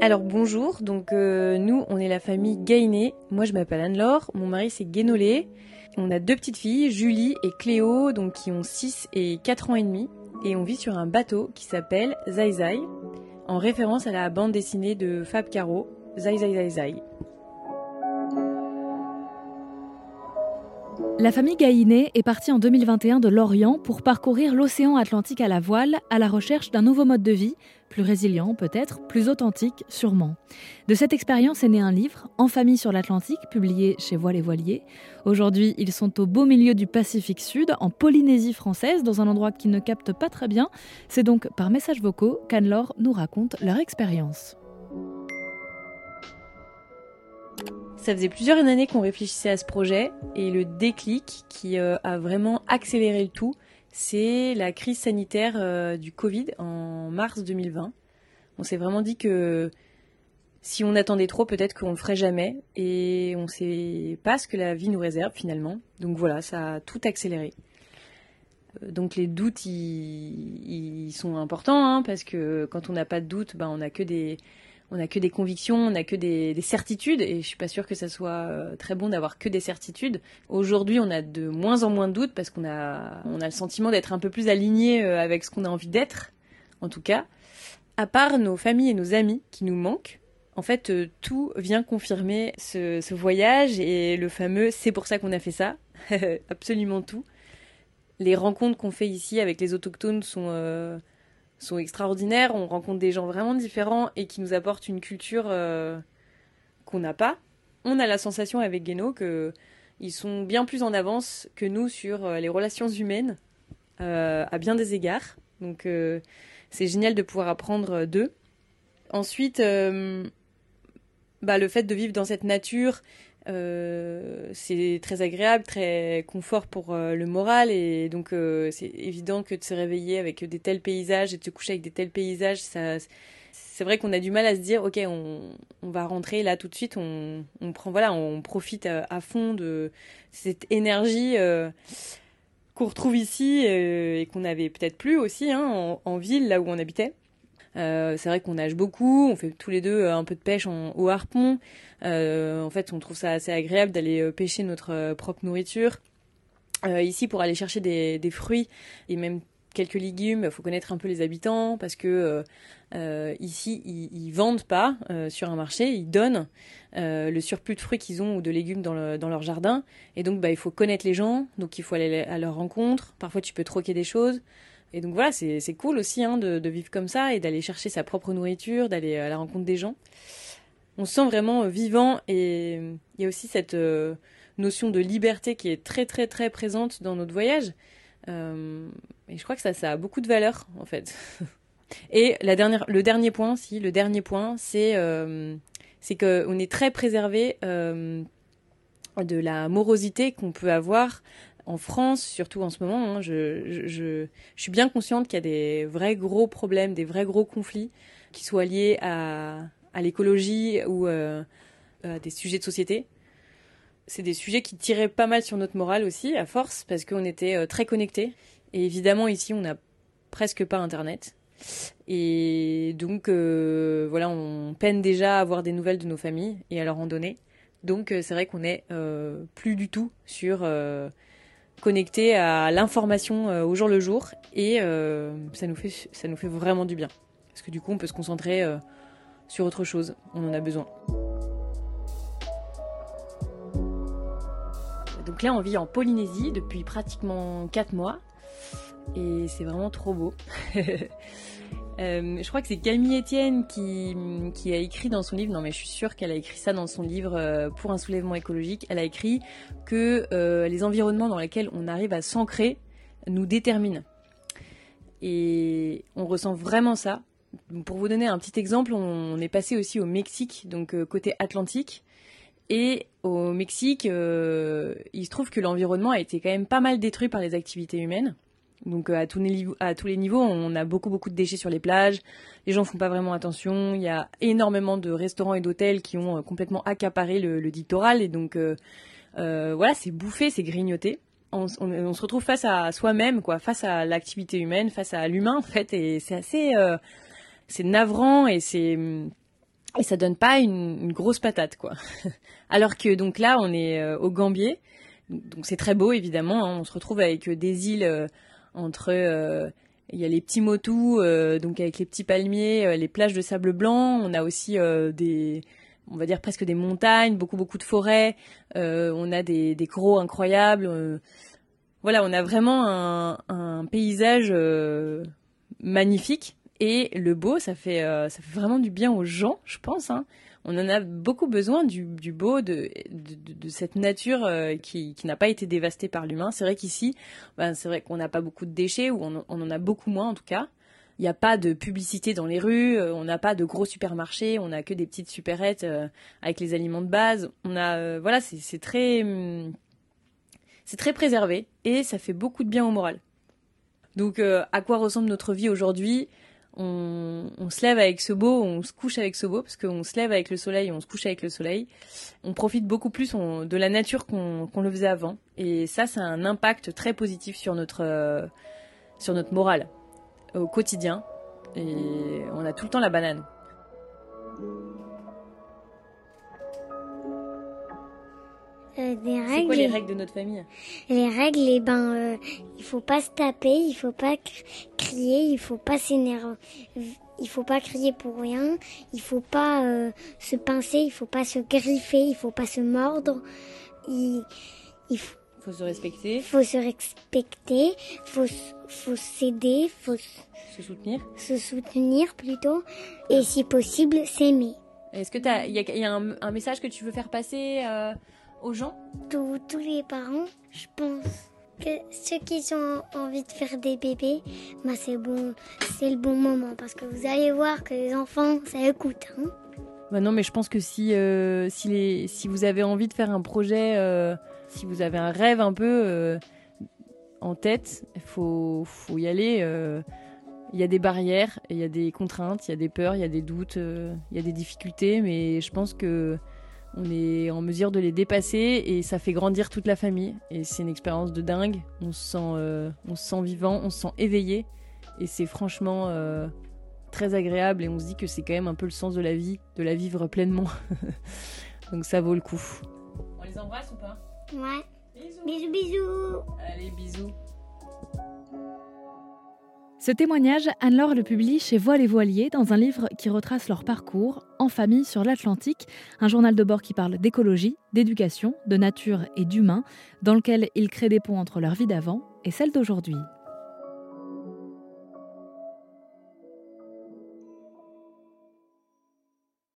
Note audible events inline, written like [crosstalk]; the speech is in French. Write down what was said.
Alors bonjour, donc euh, nous on est la famille Gainé, moi je m'appelle Anne-Laure, mon mari c'est Guénolé, on a deux petites filles, Julie et Cléo, donc qui ont 6 et 4 ans et demi, et on vit sur un bateau qui s'appelle Zai Zai, en référence à la bande dessinée de Fab Caro, Zai Zai Zai Zai. La famille Gaïné est partie en 2021 de Lorient pour parcourir l'océan Atlantique à la voile à la recherche d'un nouveau mode de vie, plus résilient peut-être, plus authentique sûrement. De cette expérience est né un livre, En famille sur l'Atlantique, publié chez Voile et Voilier. Aujourd'hui, ils sont au beau milieu du Pacifique Sud, en Polynésie française, dans un endroit qui ne capte pas très bien. C'est donc par messages vocaux qu'Anne-Laure nous raconte leur expérience. Ça faisait plusieurs années qu'on réfléchissait à ce projet et le déclic qui euh, a vraiment accéléré le tout, c'est la crise sanitaire euh, du Covid en mars 2020. On s'est vraiment dit que si on attendait trop, peut-être qu'on le ferait jamais et on sait pas ce que la vie nous réserve finalement. Donc voilà, ça a tout accéléré. Euh, donc les doutes, ils, sont importants hein, parce que quand on n'a pas de doute, ben, on n'a que des on n'a que des convictions, on n'a que des, certitudes, et je suis pas sûre que ça soit euh, très bon d'avoir que des certitudes. Aujourd'hui, on a de moins en moins de doutes parce qu'on a, on a le sentiment d'être un peu plus aligné euh, avec ce qu'on a envie d'être, en tout cas. À part nos familles et nos amis qui nous manquent, en fait, euh, tout vient confirmer ce, voyage et le fameux c'est pour ça qu'on a fait ça, [laughs] absolument tout. Les rencontres qu'on fait ici avec les autochtones sont sont extraordinaires. On rencontre des gens vraiment différents et qui nous apportent une culture euh, qu'on n'a pas. On a la sensation avec Guéno qu'ils sont bien plus en avance que nous sur euh, les relations humaines euh, à bien des égards. Donc c'est génial de pouvoir apprendre d'eux. Ensuite, bah, le fait de vivre dans cette nature euh, c'est très agréable, très confort pour euh, le moral et donc euh, c'est évident que de se réveiller avec des tels paysages et de se coucher avec des tels paysages, ça, c'est vrai qu'on a du mal à se dire ok on, on, va rentrer là tout de suite, on, on prend voilà, on profite à, fond de cette énergie qu'on retrouve ici et qu'on avait peut-être plus aussi hein, en ville là où on habitait. Euh, c'est vrai qu'on nage beaucoup, on fait tous les deux euh, un peu de pêche au harpon. Euh, en fait, on trouve ça assez agréable d'aller pêcher notre propre nourriture. ici, pour aller chercher des, fruits et même quelques légumes, il faut connaître un peu les habitants parce que ici, ils, vendent pas sur un marché, ils donnent le surplus de fruits qu'ils ont ou de légumes dans, leur jardin. Et donc, bah, il faut connaître les gens, donc il faut aller à leur rencontre. Parfois, tu peux troquer des choses. Et donc voilà, c'est cool aussi hein, de, vivre comme ça et d'aller chercher sa propre nourriture, d'aller à la rencontre des gens. On se sent vraiment euh, vivant et il y a aussi cette euh, notion de liberté qui est très très très présente dans notre voyage. Euh, et je crois que ça, ça a beaucoup de valeur en fait. [laughs] et le dernier point, si, le dernier point, c'est c'est qu'on est très préservé de la morosité qu'on peut avoir en France, surtout en ce moment, hein, je, suis bien consciente qu'il y a des vrais gros problèmes, des vrais gros conflits qui soient liés à, l'écologie ou euh, à des sujets de société. C'est des sujets qui tiraient pas mal sur notre morale aussi, à force, parce qu'on était euh, très connectés. Et évidemment, ici, on n'a presque pas Internet. Et donc, euh, voilà, on peine déjà à avoir des nouvelles de nos familles et à leur en donner. Donc, c'est vrai qu'on est plus du tout sur connecté à l'information euh, au jour le jour et euh, ça, nous fait, ça nous fait vraiment du bien. Parce que du coup, on peut se concentrer euh, sur autre chose. On en a besoin. Donc là, on vit en Polynésie depuis pratiquement 4 mois. Et c'est vraiment trop beau. [laughs] Euh, je crois que c'est Camille Etienne qui, a écrit dans son livre, non mais je suis sûre qu'elle a écrit ça dans son livre euh, pour un soulèvement écologique, elle a écrit que euh, les environnements dans lesquels on arrive à s'ancrer nous déterminent. Et on ressent vraiment ça. Pour vous donner un petit exemple, on est passé aussi au Mexique, donc côté Atlantique. Et au Mexique, il se trouve que l'environnement a été quand même pas mal détruit par les activités humaines. Donc euh, à tous, les, niveaux, on a beaucoup beaucoup de déchets sur les plages. Les gens font pas vraiment attention. Il y a énormément de restaurants et d'hôtels qui ont euh, complètement accaparé le, littoral et donc euh, voilà, c'est bouffé, c'est grignoté. On, se retrouve face à soi-même, quoi, face à l'activité humaine, face à l'humain en fait, et c'est assez, c'est navrant et c'est et ça donne pas une, grosse patate quoi. [laughs] Alors que donc là on est au Gambier, donc c'est très beau évidemment. Hein. on se retrouve avec des îles entre il y a les petits motus, donc avec les petits palmiers, les plages de sable blanc. On a aussi des, on va dire presque des montagnes, beaucoup beaucoup de forêts. on a des, des coraux incroyables. voilà, on a vraiment un, un paysage magnifique et le beau, ça fait, euh, ça fait vraiment du bien aux gens, je pense. Hein. On en a beaucoup besoin du, beau, de, cette nature euh, qui, n'a pas été dévastée par l'humain. C'est vrai qu'ici, ben, c'est vrai qu'on n'a pas beaucoup de déchets, ou on, en a beaucoup moins en tout cas. Il n'y a pas de publicité dans les rues, euh, on n'a pas de gros supermarchés, on n'a que des petites supérettes avec les aliments de base. On a, voilà, hum, c'est très préservé et ça fait beaucoup de bien au moral. Donc, à quoi ressemble notre vie aujourd'hui? On, se lève avec ce beau, on se couche avec ce beau, parce qu'on se lève avec le soleil, on se couche avec le soleil. On profite beaucoup plus de la nature qu'on le faisait avant. Et ça, ça a un impact très positif sur notre, euh, sur notre morale au quotidien. Et on a tout le temps la banane. Euh, c'est quoi les règles de notre famille Les règles, eh ben, euh, il faut pas se taper, il faut pas crier, il faut pas s'énerver, il faut pas crier pour rien, il faut pas euh, se pincer, il faut pas se griffer, il faut pas se mordre, il, il faut, faut se respecter. Faut se respecter, faut faut s'aider, faut se soutenir. Se soutenir plutôt, et si possible s'aimer. Est-ce que il y a, y a un, un, message que tu veux faire passer euh, aux gens tous, tous les parents, je pense que ceux qui ont envie de faire des bébés, bah c'est bon, c'est le bon moment parce que vous allez voir que les enfants, ça écoute. Hein bah non, mais je pense que si euh, si, les, si vous avez envie de faire un projet, euh, si vous avez un rêve un peu euh, en tête, il faut faut y aller. Il y a des barrières, il y a des contraintes, il y a des peurs, il y a des doutes, il y a des difficultés, mais je pense que on est en mesure de les dépasser et ça fait grandir toute la famille. Et c'est une expérience de dingue. On se sent, euh, on se sent vivant, on se sent éveillé. Et c'est franchement euh, très agréable et on se dit que c'est quand même un peu le sens de la vie, de la vivre pleinement. [laughs] Donc ça vaut le coup. On les embrasse ou pas? Ouais. Bisous, bisous. Allez, bisous. Ce témoignage, Anne-Laure le publie chez Voile et Voiliers dans un livre qui retrace leur parcours en famille sur l'Atlantique, un journal de bord qui parle d'écologie, d'éducation, de nature et d'humain, dans lequel ils créent des ponts entre leur vie d'avant et celle d'aujourd'hui.